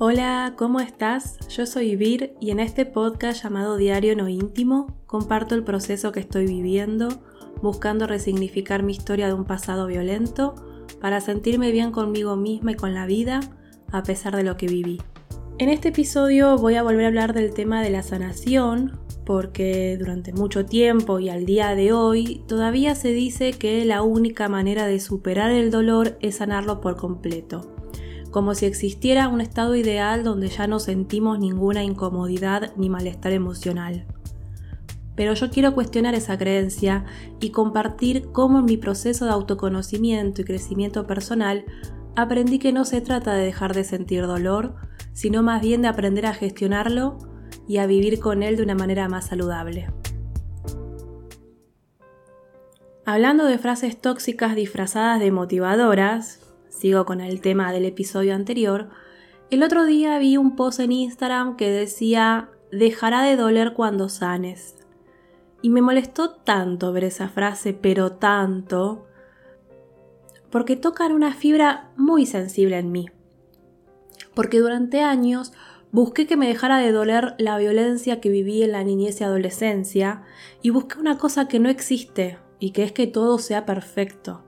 Hola, ¿cómo estás? Yo soy Vir y en este podcast llamado Diario No Íntimo comparto el proceso que estoy viviendo, buscando resignificar mi historia de un pasado violento para sentirme bien conmigo misma y con la vida a pesar de lo que viví. En este episodio voy a volver a hablar del tema de la sanación porque durante mucho tiempo y al día de hoy todavía se dice que la única manera de superar el dolor es sanarlo por completo como si existiera un estado ideal donde ya no sentimos ninguna incomodidad ni malestar emocional. Pero yo quiero cuestionar esa creencia y compartir cómo en mi proceso de autoconocimiento y crecimiento personal aprendí que no se trata de dejar de sentir dolor, sino más bien de aprender a gestionarlo y a vivir con él de una manera más saludable. Hablando de frases tóxicas disfrazadas de motivadoras, sigo con el tema del episodio anterior, el otro día vi un post en Instagram que decía, dejará de doler cuando sanes. Y me molestó tanto ver esa frase, pero tanto, porque tocan una fibra muy sensible en mí. Porque durante años busqué que me dejara de doler la violencia que viví en la niñez y adolescencia, y busqué una cosa que no existe, y que es que todo sea perfecto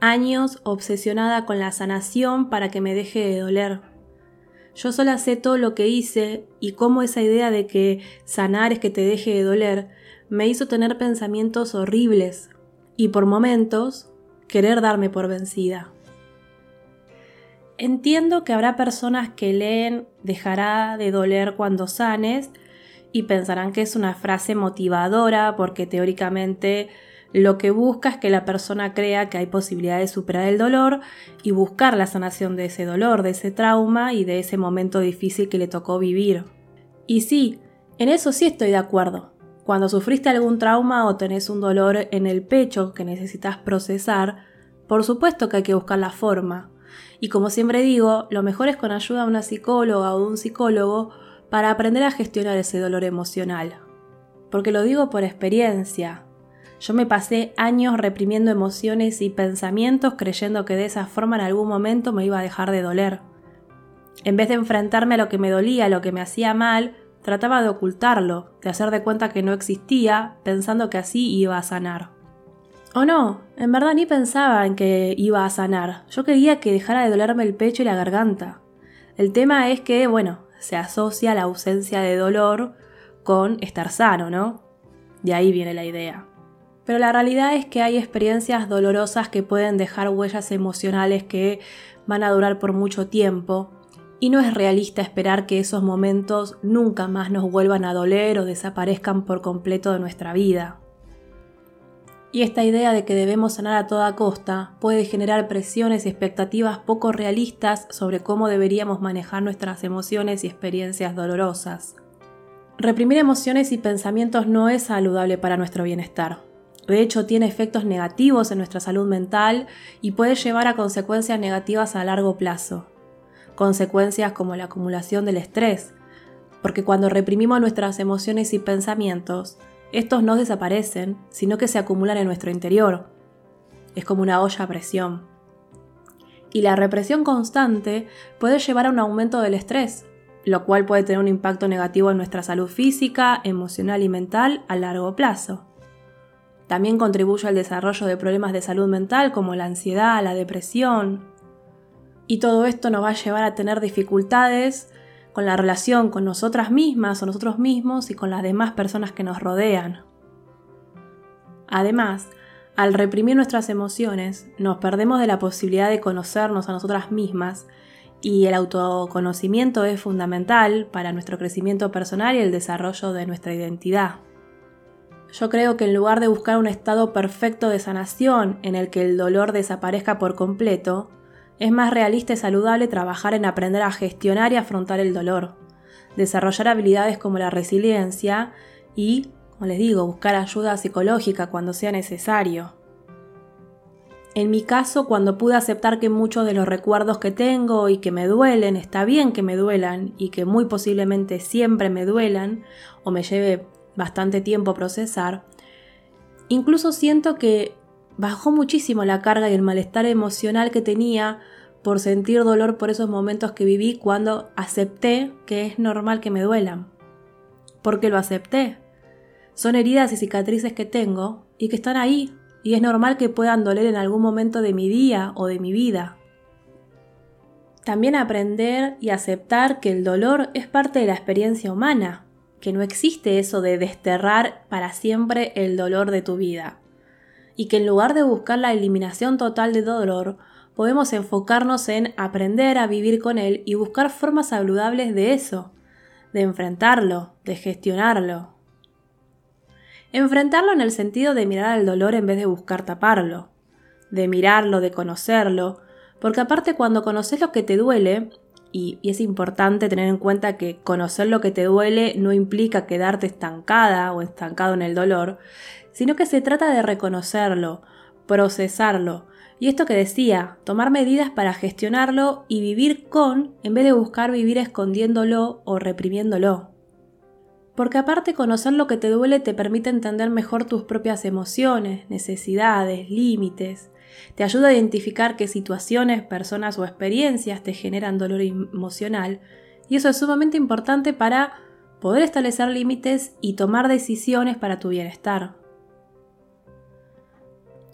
años obsesionada con la sanación para que me deje de doler. Yo sola sé todo lo que hice y cómo esa idea de que sanar es que te deje de doler me hizo tener pensamientos horribles y por momentos querer darme por vencida. Entiendo que habrá personas que leen dejará de doler cuando sanes y pensarán que es una frase motivadora porque teóricamente lo que busca es que la persona crea que hay posibilidad de superar el dolor y buscar la sanación de ese dolor, de ese trauma y de ese momento difícil que le tocó vivir. Y sí, en eso sí estoy de acuerdo. Cuando sufriste algún trauma o tenés un dolor en el pecho que necesitas procesar, por supuesto que hay que buscar la forma. Y como siempre digo, lo mejor es con ayuda de una psicóloga o de un psicólogo para aprender a gestionar ese dolor emocional. Porque lo digo por experiencia, yo me pasé años reprimiendo emociones y pensamientos creyendo que de esa forma en algún momento me iba a dejar de doler. En vez de enfrentarme a lo que me dolía, a lo que me hacía mal, trataba de ocultarlo, de hacer de cuenta que no existía, pensando que así iba a sanar. O no, en verdad ni pensaba en que iba a sanar. Yo quería que dejara de dolerme el pecho y la garganta. El tema es que, bueno, se asocia la ausencia de dolor con estar sano, ¿no? De ahí viene la idea. Pero la realidad es que hay experiencias dolorosas que pueden dejar huellas emocionales que van a durar por mucho tiempo y no es realista esperar que esos momentos nunca más nos vuelvan a doler o desaparezcan por completo de nuestra vida. Y esta idea de que debemos sanar a toda costa puede generar presiones y expectativas poco realistas sobre cómo deberíamos manejar nuestras emociones y experiencias dolorosas. Reprimir emociones y pensamientos no es saludable para nuestro bienestar. De hecho, tiene efectos negativos en nuestra salud mental y puede llevar a consecuencias negativas a largo plazo. Consecuencias como la acumulación del estrés, porque cuando reprimimos nuestras emociones y pensamientos, estos no desaparecen, sino que se acumulan en nuestro interior. Es como una olla a presión. Y la represión constante puede llevar a un aumento del estrés, lo cual puede tener un impacto negativo en nuestra salud física, emocional y mental a largo plazo. También contribuye al desarrollo de problemas de salud mental como la ansiedad, la depresión. Y todo esto nos va a llevar a tener dificultades con la relación con nosotras mismas o nosotros mismos y con las demás personas que nos rodean. Además, al reprimir nuestras emociones, nos perdemos de la posibilidad de conocernos a nosotras mismas y el autoconocimiento es fundamental para nuestro crecimiento personal y el desarrollo de nuestra identidad. Yo creo que en lugar de buscar un estado perfecto de sanación en el que el dolor desaparezca por completo, es más realista y saludable trabajar en aprender a gestionar y afrontar el dolor, desarrollar habilidades como la resiliencia y, como les digo, buscar ayuda psicológica cuando sea necesario. En mi caso, cuando pude aceptar que muchos de los recuerdos que tengo y que me duelen, está bien que me duelan y que muy posiblemente siempre me duelan o me lleve bastante tiempo procesar, incluso siento que bajó muchísimo la carga y el malestar emocional que tenía por sentir dolor por esos momentos que viví cuando acepté que es normal que me duelan. Porque lo acepté. Son heridas y cicatrices que tengo y que están ahí y es normal que puedan doler en algún momento de mi día o de mi vida. También aprender y aceptar que el dolor es parte de la experiencia humana, que no existe eso de desterrar para siempre el dolor de tu vida, y que en lugar de buscar la eliminación total de dolor, podemos enfocarnos en aprender a vivir con él y buscar formas saludables de eso, de enfrentarlo, de gestionarlo. Enfrentarlo en el sentido de mirar al dolor en vez de buscar taparlo, de mirarlo, de conocerlo, porque aparte cuando conoces lo que te duele, y, es importante tener en cuenta que conocer lo que te duele no implica quedarte estancada o estancado en el dolor, sino que se trata de reconocerlo, procesarlo. Y esto que decía, tomar medidas para gestionarlo y vivir con, en vez de buscar vivir escondiéndolo o reprimiéndolo. Porque aparte conocer lo que te duele te permite entender mejor tus propias emociones, necesidades, límites, te ayuda a identificar qué situaciones, personas o experiencias te generan dolor emocional y eso es sumamente importante para poder establecer límites y tomar decisiones para tu bienestar.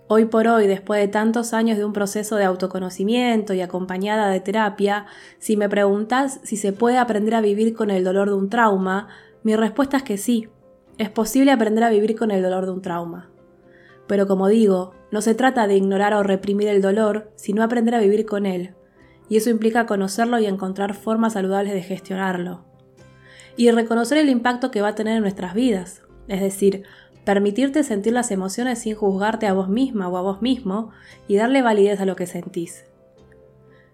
Hoy por hoy, después de tantos años de un proceso de autoconocimiento y acompañada de terapia, si me preguntas si se puede aprender a vivir con el dolor de un trauma, mi respuesta es que sí, es posible aprender a vivir con el dolor de un trauma. Pero como digo, no se trata de ignorar o reprimir el dolor, sino aprender a vivir con él. Y eso implica conocerlo y encontrar formas saludables de gestionarlo. Y reconocer el impacto que va a tener en nuestras vidas. Es decir, permitirte sentir las emociones sin juzgarte a vos misma o a vos mismo y darle validez a lo que sentís.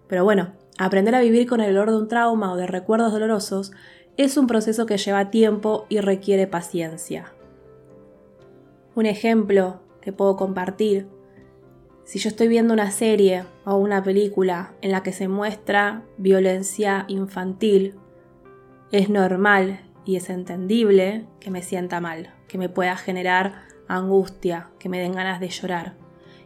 Pero bueno, aprender a vivir con el dolor de un trauma o de recuerdos dolorosos es un proceso que lleva tiempo y requiere paciencia. Un ejemplo que puedo compartir. Si yo estoy viendo una serie o una película en la que se muestra violencia infantil, es normal y es entendible que me sienta mal, que me pueda generar angustia, que me den ganas de llorar.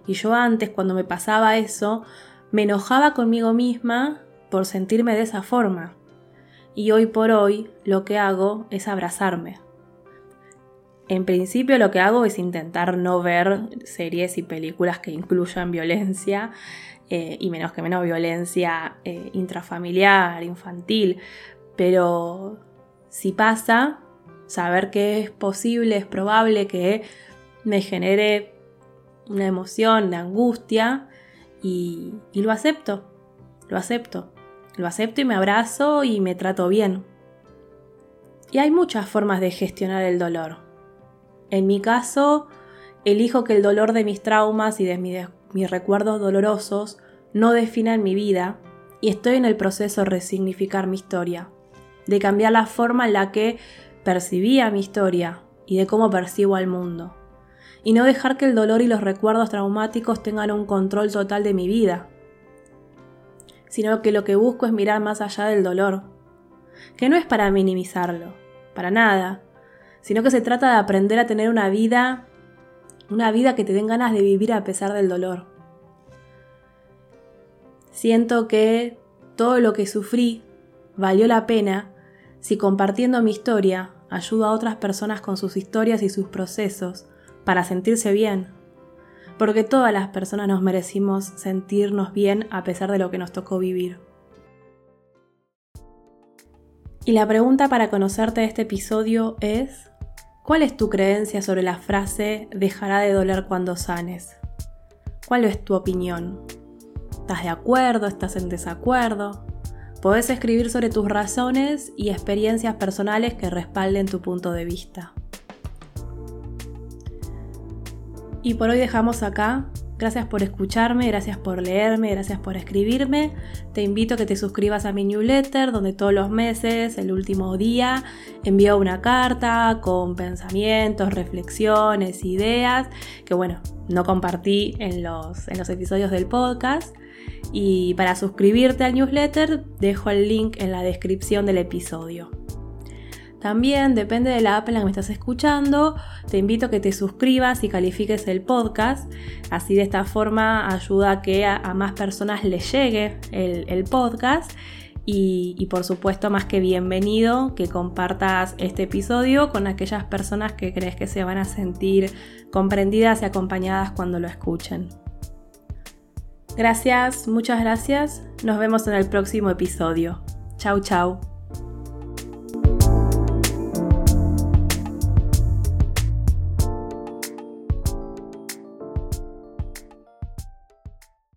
Y yo antes, cuando me pasaba eso, me enojaba conmigo misma por sentirme de esa forma. Y hoy por hoy lo que hago es abrazarme, en principio lo que hago es intentar no ver series y películas que incluyan violencia eh, y menos que menos violencia eh, intrafamiliar, infantil, pero si pasa, saber que es posible, es probable que me genere una emoción de angustia y lo acepto, lo acepto, lo acepto y me abrazo y me trato bien. Y hay muchas formas de gestionar el dolor. En mi caso, elijo que el dolor de mis traumas y de mis, recuerdos dolorosos no definan mi vida y estoy en el proceso de resignificar mi historia, de cambiar la forma en la que percibía mi historia y de cómo percibo al mundo, y no dejar que el dolor y los recuerdos traumáticos tengan un control total de mi vida, sino que lo que busco es mirar más allá del dolor, que no es para minimizarlo, para nada, sino que se trata de aprender a tener una vida, una vida que te den ganas de vivir a pesar del dolor. Siento que todo lo que sufrí valió la pena si compartiendo mi historia ayudo a otras personas con sus historias y sus procesos para sentirse bien. Porque todas las personas nos merecimos sentirnos bien a pesar de lo que nos tocó vivir. Y la pregunta para conocerte de este episodio es, ¿Cuál es tu creencia sobre la frase dejará de doler cuando sanes? ¿Cuál es tu opinión? ¿Estás de acuerdo? ¿Estás en desacuerdo? Podés escribir sobre tus razones y experiencias personales que respalden tu punto de vista. Y por hoy dejamos acá Gracias por escucharme, gracias por leerme, gracias por escribirme. Te invito a que te suscribas a mi newsletter donde todos los meses, el último día, envío una carta con pensamientos, reflexiones, ideas que bueno, no compartí en los, en los episodios del podcast. Y para suscribirte al newsletter dejo el link en la descripción del episodio. También depende de la app en la que me estás escuchando, te invito a que te suscribas y califiques el podcast. Así de esta forma ayuda a que a, más personas les llegue el, podcast. Y, y, por supuesto, más que bienvenido que compartas este episodio con aquellas personas que crees que se van a sentir comprendidas y acompañadas cuando lo escuchen. Gracias, muchas gracias. Nos vemos en el próximo episodio. Chau, chau.